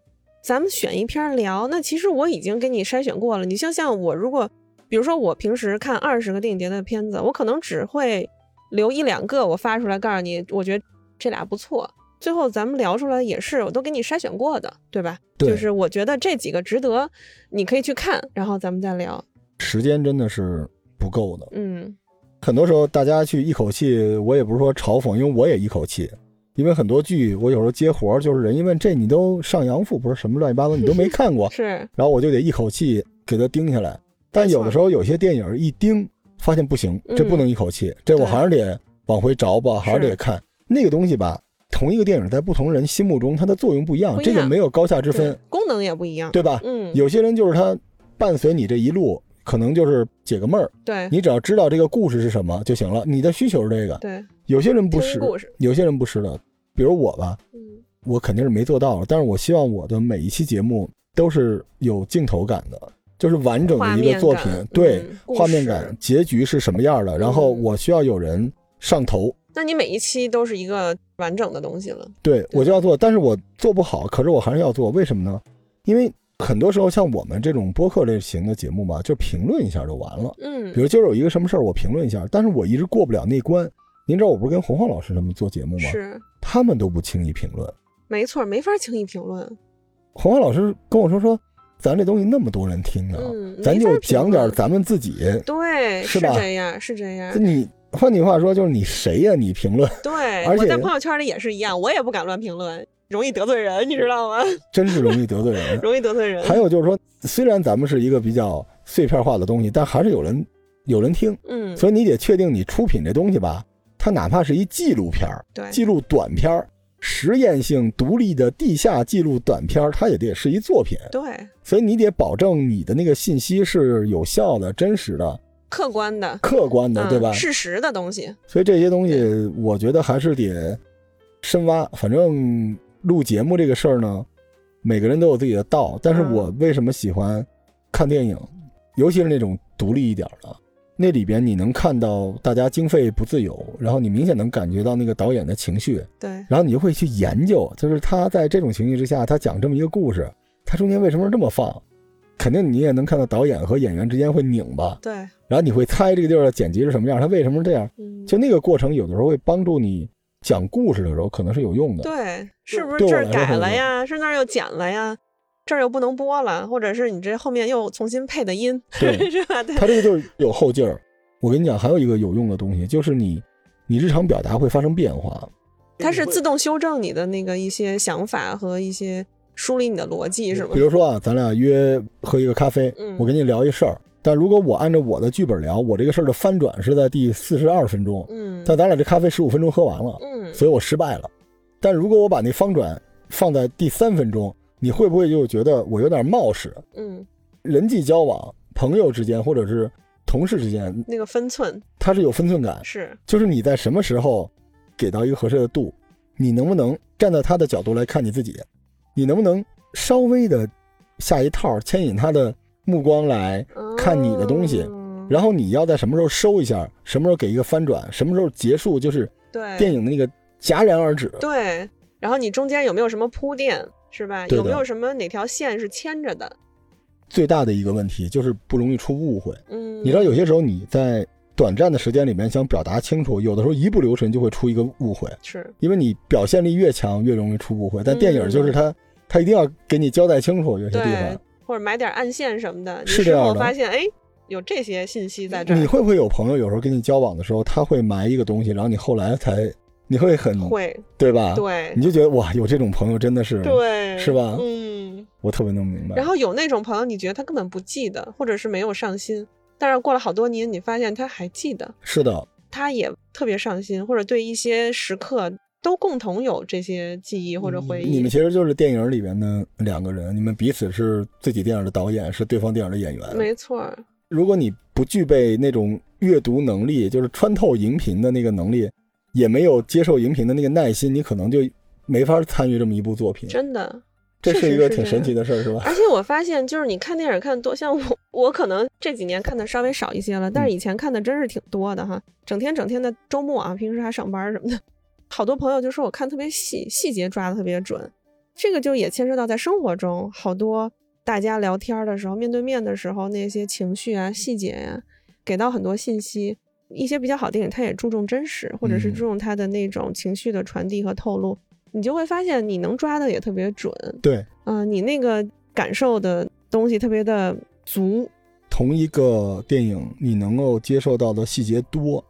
咱们选一篇聊，那其实我已经给你筛选过了。你像像我，如果比如说我平时看二十个电影节的片子，我可能只会留一两个我发出来，告诉你，我觉得这俩不错。最后咱们聊出来也是，我都给你筛选过的，对吧？对就是我觉得这几个值得，你可以去看，然后咱们再聊。时间真的是不够的。嗯，很多时候大家去一口气，我也不是说嘲讽，因为我也一口气。因为很多剧我有时候接活儿，就是人一问这你都上阳赋，不是什么乱七八糟，你都没看过，是然后我就得一口气给它盯下来。但有的时候有些电影一盯，发现不行，这不能一口气，这我还是得往回找吧，还是得看那个东西吧。同一个电影在不同人心目中，它的作用不一样，一样这个没有高下之分，功能也不一样。对吧？嗯，有些人就是他伴随你这一路，可能就是解个闷儿，对你只要知道这个故事是什么就行了。你的需求是这个，对，有些人不是。有些人不是的。比如我吧，嗯，我肯定是没做到了，但是我希望我的每一期节目都是有镜头感的，就是完整的一个作品画面感，对画面感，结局是什么样的，然后嗯我需要有人上头，那你每一期都是一个完整的东西了。对我就要做，但是我做不好，可是我还是要做，为什么呢？因为很多时候像我们这种播客类型的节目吧，就评论一下就完了。嗯比如今儿有一个什么事儿，我评论一下，但是我一直过不了那关。您知道我不是跟洪浩老师他们做节目吗？是他们都不轻易评论。没错，没法轻易评论。洪浩老师跟我说说，咱这东西那么多人听呢，嗯咱就讲点咱们自己。对，是是这样，是这样就。你换句话说，就是你谁呀、你评论对，而且我在朋友圈里也是一样，我也不敢乱评论，容易得罪人，你知道吗？真是容易得罪人。容易得罪人。还有就是说，虽然咱们是一个比较碎片化的东西，但还是有人有人听，嗯，所以你得确定你出品这东西吧，它哪怕是一纪录片儿、对，记录短片儿、实验性独立的地下记录短片儿，它也得是一作品。对，所以你得保证你的那个信息是有效的、真实的、客观的，客观的，嗯对吧？事实的东西，所以这些东西，我觉得还是得深挖。反正录节目这个事儿呢，每个人都有自己的道。但是嗯我为什么喜欢看电影，尤其是那种独立一点的，那里边你能看到大家经费不自由，然后你明显能感觉到那个导演的情绪，对，然后你就会去研究，就是他在这种情绪之下，他讲这么一个故事，他中间为什么这么放？肯定你也能看到导演和演员之间会拧巴，对，然后你会猜这个地儿的剪辑是什么样，他为什么是这样？嗯，就那个过程，有的时候会帮助你讲故事的时候可能是有用的。对，是不是这儿改了呀？是那儿又剪了呀？这儿又不能播了，或者是你这后面又重新配的音，对 是吧？对，它这个就是有后劲儿。我跟你讲，还有一个有用的东西，就是你你日常表达会发生变化。它是自动修正你的那个一些想法和一些梳理你的逻辑，是吗比？如说啊，咱俩约喝一个咖啡，嗯。我跟你聊一事儿，但如果我按照我的剧本聊，我这个事儿的翻转是在第四十二分钟，嗯。但咱俩这咖啡十五分钟喝完了，嗯，所以我失败了。但如果我把那翻转放在第三分钟，你会不会就觉得我有点冒失？嗯，人际交往、朋友之间或者是同事之间，那个分寸。它是有分寸感，是。就是你在什么时候给到一个合适的度，你能不能站在他的角度来看你自己，你能不能稍微的下一套，牵引他的目光来看你的东西，嗯然后你要在什么时候收一下，什么时候给一个翻转，什么时候结束，就是对电影的那个戛然而止。对，然后你中间有没有什么铺垫，是吧？有没有什么哪条线是牵着的？最大的一个问题就是不容易出误会。嗯，你知道，有些时候你在短暂的时间里面想表达清楚，有的时候一不留神就会出一个误会。是因为你表现力越强，越容易出误会。但电影嗯就是它，它一定要给你交代清楚，有些地方。，或者埋点暗线什么的，是这样的后发现哎，有这些信息在这儿，你会不会有朋友有时候跟你交往的时候，他会埋一个东西，然后你后来才，你会很会对吧？，对你就觉得哇，有这种朋友真的是，对是吧嗯，我特别能明白。然后有那种朋友，你觉得他根本不记得，或者是没有上心，但是过了好多年，你发现他还记得，是的，他也特别上心，或者对一些时刻都共同有这些记忆或者回忆。你们其实就是电影里边的两个人，你们彼此是自己电影的导演，是对方电影的演员。没错，如果你不具备那种阅读能力，就是穿透荧屏的那个能力，也没有接受荧屏的那个耐心，你可能就没法参与这么一部作品。真的。这是一个挺神奇的事儿，是吧？而且我发现，就是你看电影看得多，像我，我可能这几年看的稍微少一些了，嗯但是以前看的真是挺多的哈。整天整天的周末啊，平时还上班什么的，好多朋友就说我看特别细，细节抓的特别准。这个就也牵涉到在生活中，好多大家聊天的时候，面对面的时候，那些情绪啊、细节呀、给到很多信息。一些比较好电影，它也注重真实，或者是嗯注重它的那种情绪的传递和透露，你就会发现你能抓的也特别准。对，嗯、你那个感受的东西特别的足，同一个电影，你能够接受到的细节多，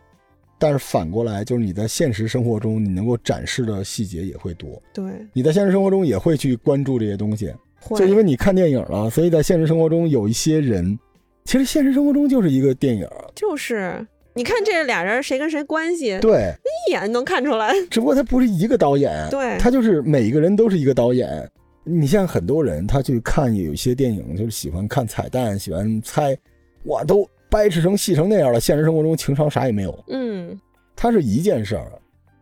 但是反过来，就是你在现实生活中，你能够展示的细节也会多。对，你在现实生活中也会去关注这些东西，会就因为你看电影了，所以在现实生活中有一些人，其实现实生活中就是一个电影，就是你看这俩人谁跟谁关系，对，一眼能看出来。只不过他不是一个导演，对他就是每一个人都是一个导演。你像很多人，他去看有一些电影，就是喜欢看彩蛋，喜欢猜，哇，都掰扯成戏成那样了。现实生活中情商啥也没有，嗯，它是一件事儿。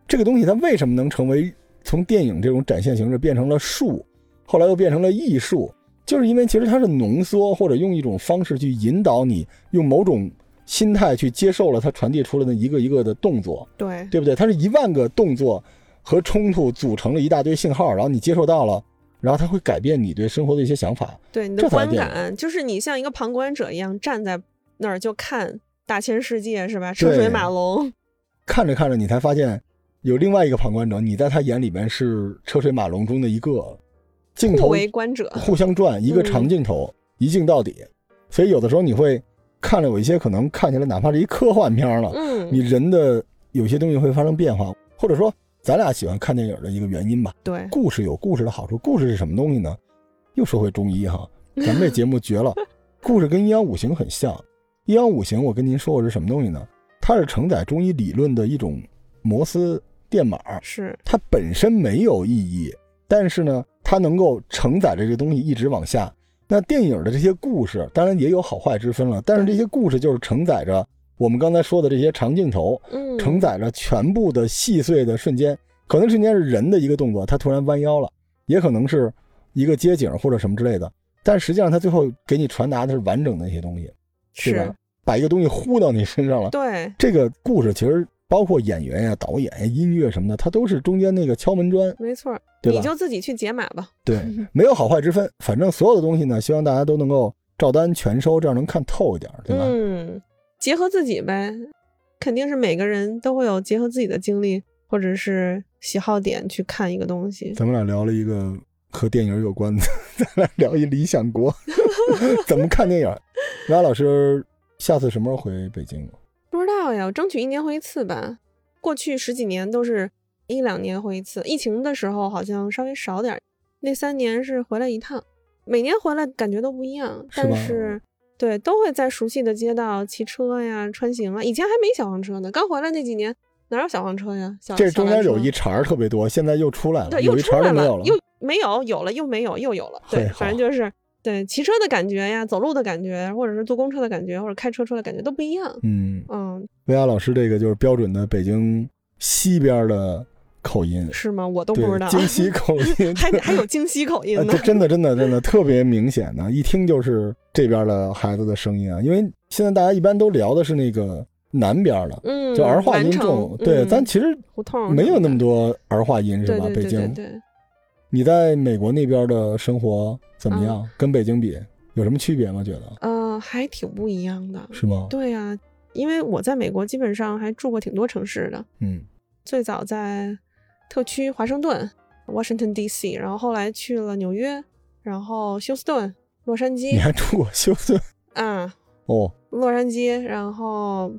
这个东西它为什么能成为从电影这种展现形式变成了术，后来又变成了艺术，就是因为其实它是浓缩或者用一种方式去引导你，用某种心态去接受了他传递出来的一个一个的动作。对，对不对？它是一万个动作和冲突组成了一大堆信号，然后你接受到了，然后它会改变你对生活的一些想法。对你的观感，就是你像一个旁观者一样站在那儿就看大千世界，是吧？车水马龙，看着看着，你才发现有另外一个旁观者，你在他眼里面是车水马龙中的一个镜互头为观者。互相转，一个嗯长镜头、一镜到底。所以有的时候你会看了有一些可能看起来哪怕是一科幻片了，嗯，你人的有些东西会发生变化，或者说咱俩喜欢看电影的一个原因吧。对，故事有故事的好处，故事是什么东西呢？又说回中医哈，咱们这节目绝了。故事跟阴阳五行很像，阴阳五行我跟您说过是什么东西呢？它是承载中医理论的一种摩斯电码，是，它本身没有意义，但是呢，它能够承载着这个东西一直往下。那电影的这些故事，当然也有好坏之分了，但是这些故事就是承载着我们刚才说的这些长镜头，嗯，承载着全部的细碎的瞬间，可能瞬间是人的一个动作，他突然弯腰了，也可能是一个街景或者什么之类的，但实际上他最后给你传达的是完整的一些东西，是吧，？把一个东西呼到你身上了。对，这个故事其实包括演员呀、导演呀、音乐什么的，它都是中间那个敲门砖，没错，对吧你就自己去解码吧。对，没有好坏之分，反正所有的东西呢，希望大家都能够照单全收，这样能看透一点，对吧？嗯，结合自己呗，肯定是每个人都会有结合自己的经历或者是喜好点去看一个东西。咱们俩聊了一个和电影有关的，咱俩聊一理想国，怎么看电影？拉老师，下次什么时候回北京？我争取一年回一次吧。过去十几年都是一两年回一次，疫情的时候好像稍微少点儿，那三年是回来一趟，每年回来感觉都不一样，但是对都会在熟悉的街道骑车呀、穿行啊。以前还没小黄车呢，刚回来那几年哪有小黄车呀？小这中间有一一茬特别多，现在又出来了，对有一又出来茬儿都没有了。又没有有了又没有又有了，对，反正就是对骑车的感觉呀、走路的感觉，或者是坐公车的感觉，或者开车出来感觉都不一样。嗯，嗯，薇娅老师这个就是标准的北京西边的口音，是吗？我都不知道，，京西 口音 还还有京西口音啊，呢这。真的真的真的特别明显的，一听就是这边的孩子的声音啊。因为现在大家一般都聊的是那个南边的，嗯，就儿化音重。对，嗯咱其实胡同没有那么多儿化音，是吧？对对对对北京，对，你在美国那边的生活怎么嗯样？跟北京比有什么区别吗？觉得呃，还挺不一样的。是吗？对呀、因为我在美国基本上还住过挺多城市的，嗯，最早在特区华盛顿 （Washington D.C.），然后后来去了纽约，然后休斯顿、洛杉矶你还住过休斯顿啊，哦？洛杉矶，然后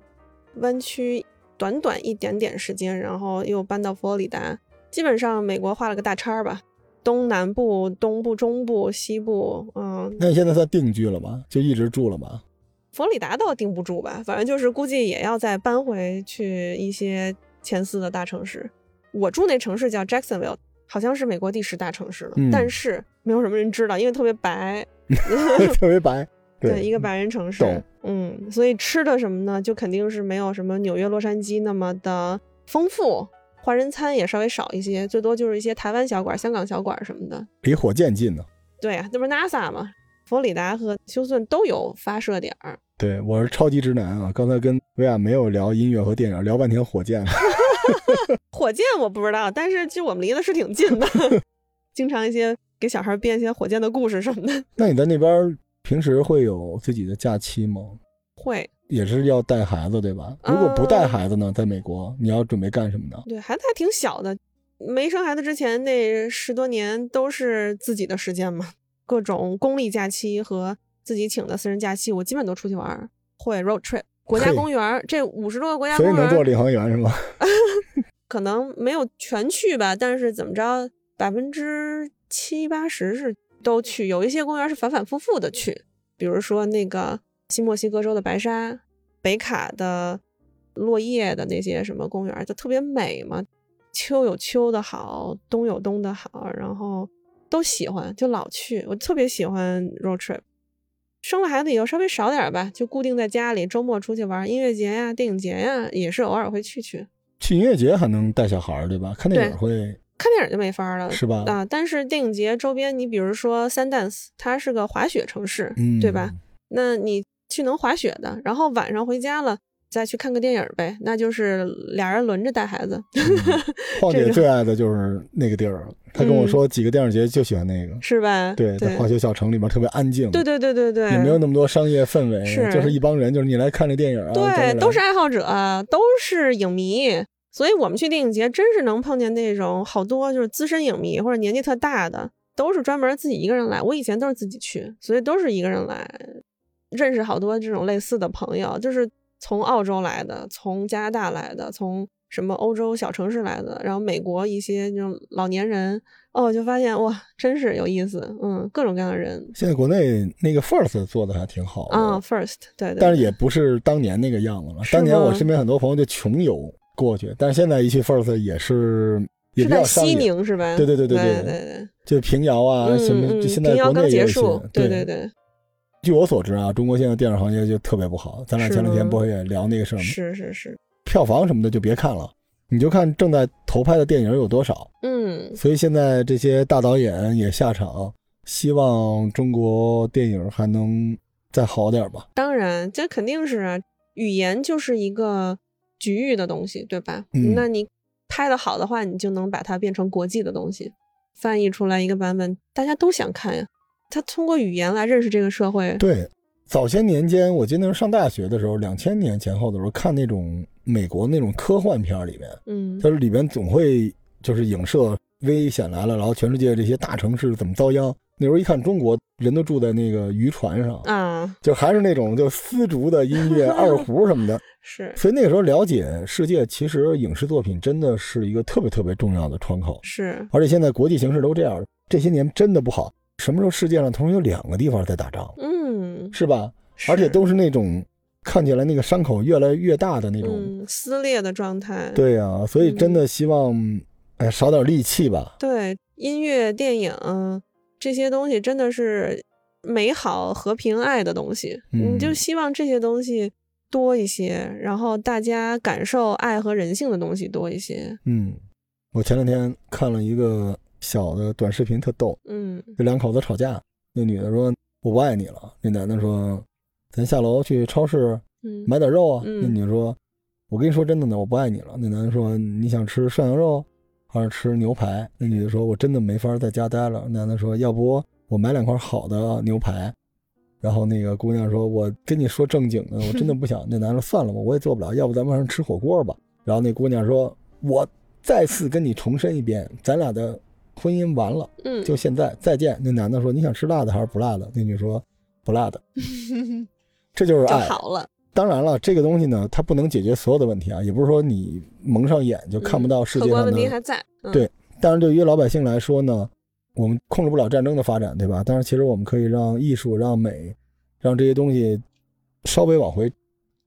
湾区短短一点点时间，然后又搬到佛罗里达，基本上美国画了个大叉儿吧，东南部、东部、中部、西部，嗯，那你现在算定居了吗？就一直住了吗？佛罗里达倒定不住吧，反正就是估计也要再搬回去一些前四的大城市。我住那城市叫 Jacksonville，好像是美国第十大城市了，嗯但是没有什么人知道，因为特别白，特别白，对，一个白人城市，嗯，所以吃的什么呢，就肯定是没有什么纽约、洛杉矶那么的丰富，华人餐也稍微少一些，最多就是一些台湾小馆、香港小馆什么的。离火箭近呢。对呀、那不是 NASA 吗？佛罗里达和休斯顿都有发射点儿。对，我是超级直男啊！刚才跟薇娅没有聊音乐和电影，聊半天火箭。火箭我不知道，但是其实我们离得是挺近的，经常一些给小孩编一些火箭的故事什么的。那你在那边平时会有自己的假期吗？会，也是要带孩子对吧？如果不带孩子呢，在美国你要准备干什么呢？对，孩子还挺小的，没生孩子之前那十多年都是自己的时间嘛，各种公立假期和自己请的私人假期，我基本都出去玩儿，会 road trip。国家公园儿这五十多个国家所以公园儿，能做领航员是吗？可能没有全去吧，但是怎么着，百分之七八十是都去。有一些公园是反反复复的去，比如说那个新墨西哥州的白沙、北卡的落叶的那些什么公园，就特别美嘛。秋有秋的好，冬有冬的好，然后都喜欢，就老去。我特别喜欢 road trip。生了孩子以后稍微少点吧，就固定在家里，周末出去玩，音乐节呀、电影节呀，也是偶尔会去去。去音乐节还能带小孩儿对吧？看电影会看电影就没法了，是吧？啊，但是电影节周边，你比如说 Sundance，它是个滑雪城市，嗯，对吧？？那你去能滑雪的，然后晚上回家了，再去看个电影呗，那就是俩人轮着带孩子。晃姐最爱的就是那个地儿，她跟我说几个电影节就喜欢那个。是吧？对，在滑雪小城里面特别安静，对对对对对，也没有那么多商业氛围，是就是一帮人，就是你来看这电影啊，对，都是爱好者，都是影迷，所以我们去电影节真是能碰见那种好多就是资深影迷或者年纪特大的，都是专门自己一个人来。我以前都是自己去，所以都是一个人来，认识好多这种类似的朋友就是从澳洲来的从加拿大来的从什么欧洲小城市来的然后美国一些那种老年人哦就发现哇真是有意思嗯各种各样的人。现在国内那个 first 做的还挺好啊 first 对但是也不是当年那个样子了当年我身边很多朋友就穷游过去但是现在一去 first 也是是在西宁是吧？对对对对对对对就平遥啊什么就现在平遥刚结束对对对。据我所知啊，中国现在电影行业就特别不好。咱俩前两天不也聊那个事儿吗？是是是，票房什么的就别看了，你就看正在投拍的电影有多少。嗯，所以现在这些大导演也下场，希望中国电影还能再好点吧。当然这肯定是啊，语言就是一个局域的东西，对吧？嗯那你拍的好的话，你就能把它变成国际的东西，翻译出来一个版本，大家都想看呀。他通过语言来认识这个社会，对，早些年间，我记得那时候上大学的时候，两千年前后的时候，看那种美国那种科幻片里面，嗯，它里面总会就是影射危险来了，然后全世界这些大城市怎么遭殃。那时候一看中国人都住在那个渔船上，啊，就还是那种就丝竹的音乐、二胡什么的。是所以那个时候了解世界，其实影视作品真的是一个特别特别重要的窗口。是，而且现在国际形势都这样，这些年真的不好。什么时候世界上同时有两个地方在打仗，嗯，是吧？是而且都是那种看起来那个伤口越来越大的那种。嗯撕裂的状态，对呀、所以真的希望，哎，少点戾气吧。对，音乐、电影这些东西真的是美好、和平、爱的东西。嗯你就希望这些东西多一些，然后大家感受爱和人性的东西多一些。嗯，我前两天看了一个小的短视频，特逗。嗯这两口子吵架，那女的说我不爱你了，那男的说咱下楼去超市嗯，买点肉啊。嗯那女的说，我跟你说真的呢，我不爱你了。那男的说你想吃涮羊肉还是吃牛排？那女的说我真的没法在家待了。男的说要不我买两块好的牛排。然后那个姑娘说：“我跟你说正经的，我真的不想。”那男的说：“算了吧，我也做不了，要不咱们晚上吃火锅吧。”然后那姑娘说：“我再次跟你重申一遍，咱俩的婚姻完了。”嗯，就现在再见。那男的说：“你想吃辣的还是不辣的？”那女说：“不辣的。”这就是就爱。好了。当然了，这个东西呢，它不能解决所有的问题啊，也不是说你蒙上眼就看不到世界上的。问题还在。嗯、对但是，对于老百姓来说呢，我们控制不了战争的发展，对吧？但是其实我们可以让艺术、让美、让这些东西稍微往回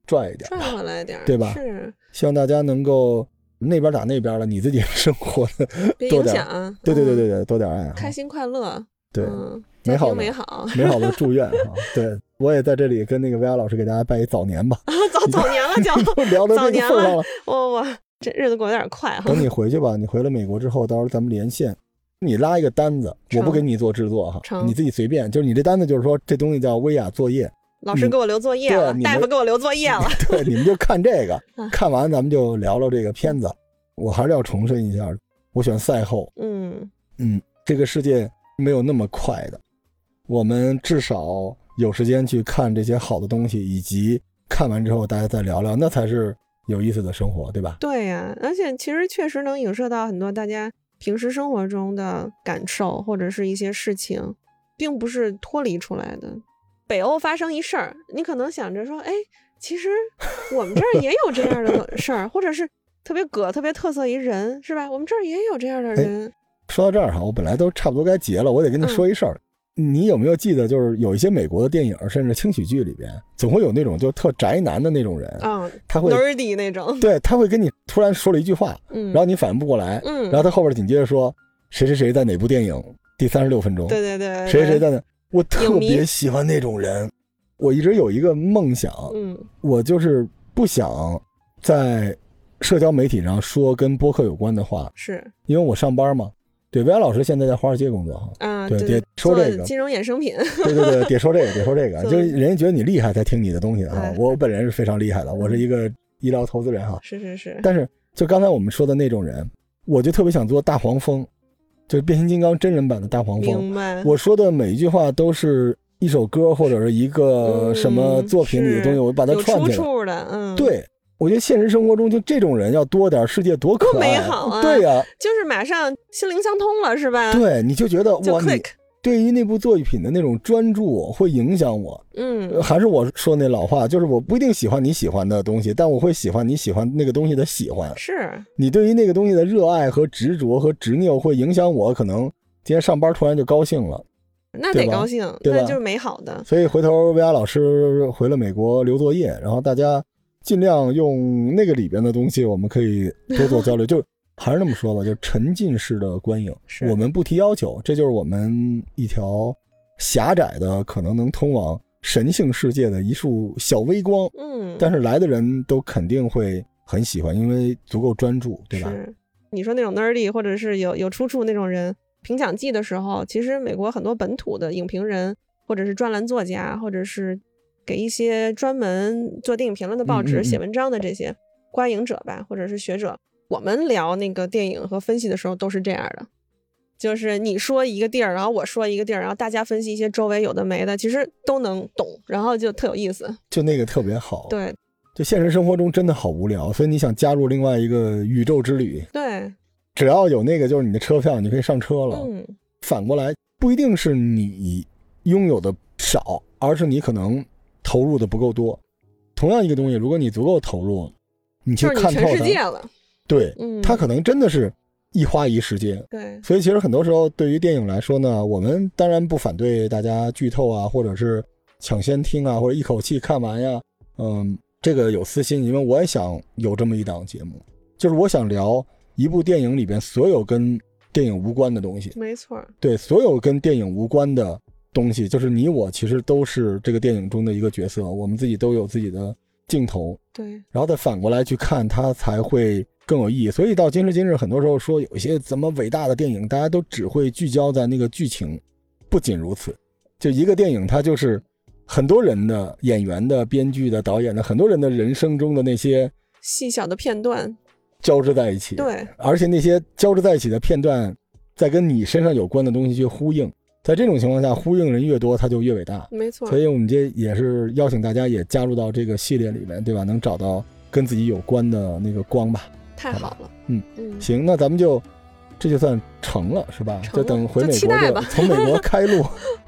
拽一点，拽回来点儿，对吧是，希望大家能够那边打那边了，你自己生活的多点影响。对对对对嗯，对，多点爱啊，开心快乐。对。嗯，美好美好。美好的祝愿啊！对我也在这里跟那个薇娅老师给大家拜一早年吧。早早年了就，聊到这个早年了份儿上了，我我这日子过得有点快哈。等你回去吧，你回了美国之后，到时候咱们连线，你拉一个单子，我不给你做制作哈，成你自己随便。就是你这单子，就是说这东西叫薇娅作业，老师给我留作业了，大夫给我留作业了。对，你们就看这个啊，看完咱们就聊聊这个片子。我还是要重申一下，我选赛后，嗯，嗯，这个世界没有那么快的，我们至少有时间去看这些好的东西，以及看完之后大家再聊聊，那才是有意思的生活，对吧？对呀、而且其实确实能影射到很多大家平时生活中的感受，或者是一些事情，并不是脱离出来的。北欧发生一事儿，你可能想着说，哎，其实我们这儿也有这样的 事儿，或者是特别葛、特别特色一人，是吧？我们这儿也有这样的人。说到这儿哈，我本来都差不多该结了，我得跟你说一事儿。你有没有记得，就是有一些美国的电影，甚至轻喜剧里边，总会有那种就特宅男的那种人，啊他会，nerdy 那种，对他会跟你突然说了一句话，嗯，然后你反应不过来，嗯，然后他后边紧接着说谁谁谁在哪部电影第三十六分钟，对对对，谁谁谁在哪，我特别喜欢那种人。我一直有一个梦想，嗯我就是不想在社交媒体上说跟播客有关的话，是，因为我上班嘛，对，薇娅老师现在在华尔街工作哈。啊，对对得说这个金融衍生品，对对对，得说这个，得说这个，就是人家觉得你厉害才听你的东西的哈哎。我本人是非常厉害的，我是一个医疗投资人哈。是是是，但是就刚才我们说的那种人，我就特别想做大黄蜂，就是变形金刚真人版的大黄蜂。明白。我说的每一句话都是一首歌或者是一个嗯什么作品里的东西，是我把它串起来。处的，嗯，，对，我觉得现实生活中就这种人要多点，世界多可爱，多 美好啊对呀、就是马上心灵相通了，是吧？，对，你就觉得就哇，你对于那部作品的那种专注会影响我。嗯呃，还是我说那老话，就是我不一定喜欢你喜欢的东西，但我会喜欢你喜欢那个东西的喜欢。是，你对于那个东西的热爱和执着和执拗，会影响我可能今天上班突然就高兴了。那得高兴，对就是美好的。所以回头薇娅老师回了美国留作业，然后大家尽量用那个里边的东西，我们可以多做交流。就还是那么说吧，就是沉浸式的观影，我们不提要求，这就是我们一条狭窄的，可能能通往神性世界的一束小微光。嗯，但是来的人都肯定会很喜欢，因为足够专注，对吧？是，你说那种 nerdy 或者是有有出处那种人，评奖季的时候，其实美国很多本土的影评人，或者是专栏作家，或者是给一些专门做电影评论的报纸写文章的这些观影者吧，或者是学者，我们聊那个电影和分析的时候都是这样的。就是你说一个地儿，然后我说一个地儿，然后大家分析一些周围有的没的，其实都能懂，然后就特有意思。就那个特别好。，对就现实生活中真的好无聊，所以你想加入另外一个宇宙之旅，对，只要有那个就是你的车票，你可以上车了。嗯，反过来，不一定是你拥有的少，而是你可能投入的不够多。同样一个东西，如果你足够投入，你去就是你看透全世界，了。对，嗯，它可能真的是一花一世界。对，所以其实很多时候，对于电影来说呢，我们当然不反对大家剧透啊，或者是抢先听啊，或者一口气看完呀。嗯，这个有私心，因为我也想有这么一档节目，就是我想聊一部电影里边所有跟电影无关的东西。没错。对，所有跟电影无关的东西，就是你我其实都是这个电影中的一个角色，我们自己都有自己的镜头，对，然后再反过来去看它，才会更有意义。所以到今时今日，很多时候说有一些怎么伟大的电影，大家都只会聚焦在那个剧情。不仅如此，就一个电影，它就是很多人的演员的、编剧的、导演的，很多人的人生中的那些细小的片段，交织在一起。，对，而且那些交织在一起的片段，在跟你身上有关的东西去呼应。在这种情况下，呼应人越多，它就越伟大。没错。所以我们这也是邀请大家也加入到这个系列里面，对吧？能找到跟自己有关的那个光吧。太好了。嗯嗯，行，那咱们就这就算成了，是吧？就等回美就期国就待吧从美国开路。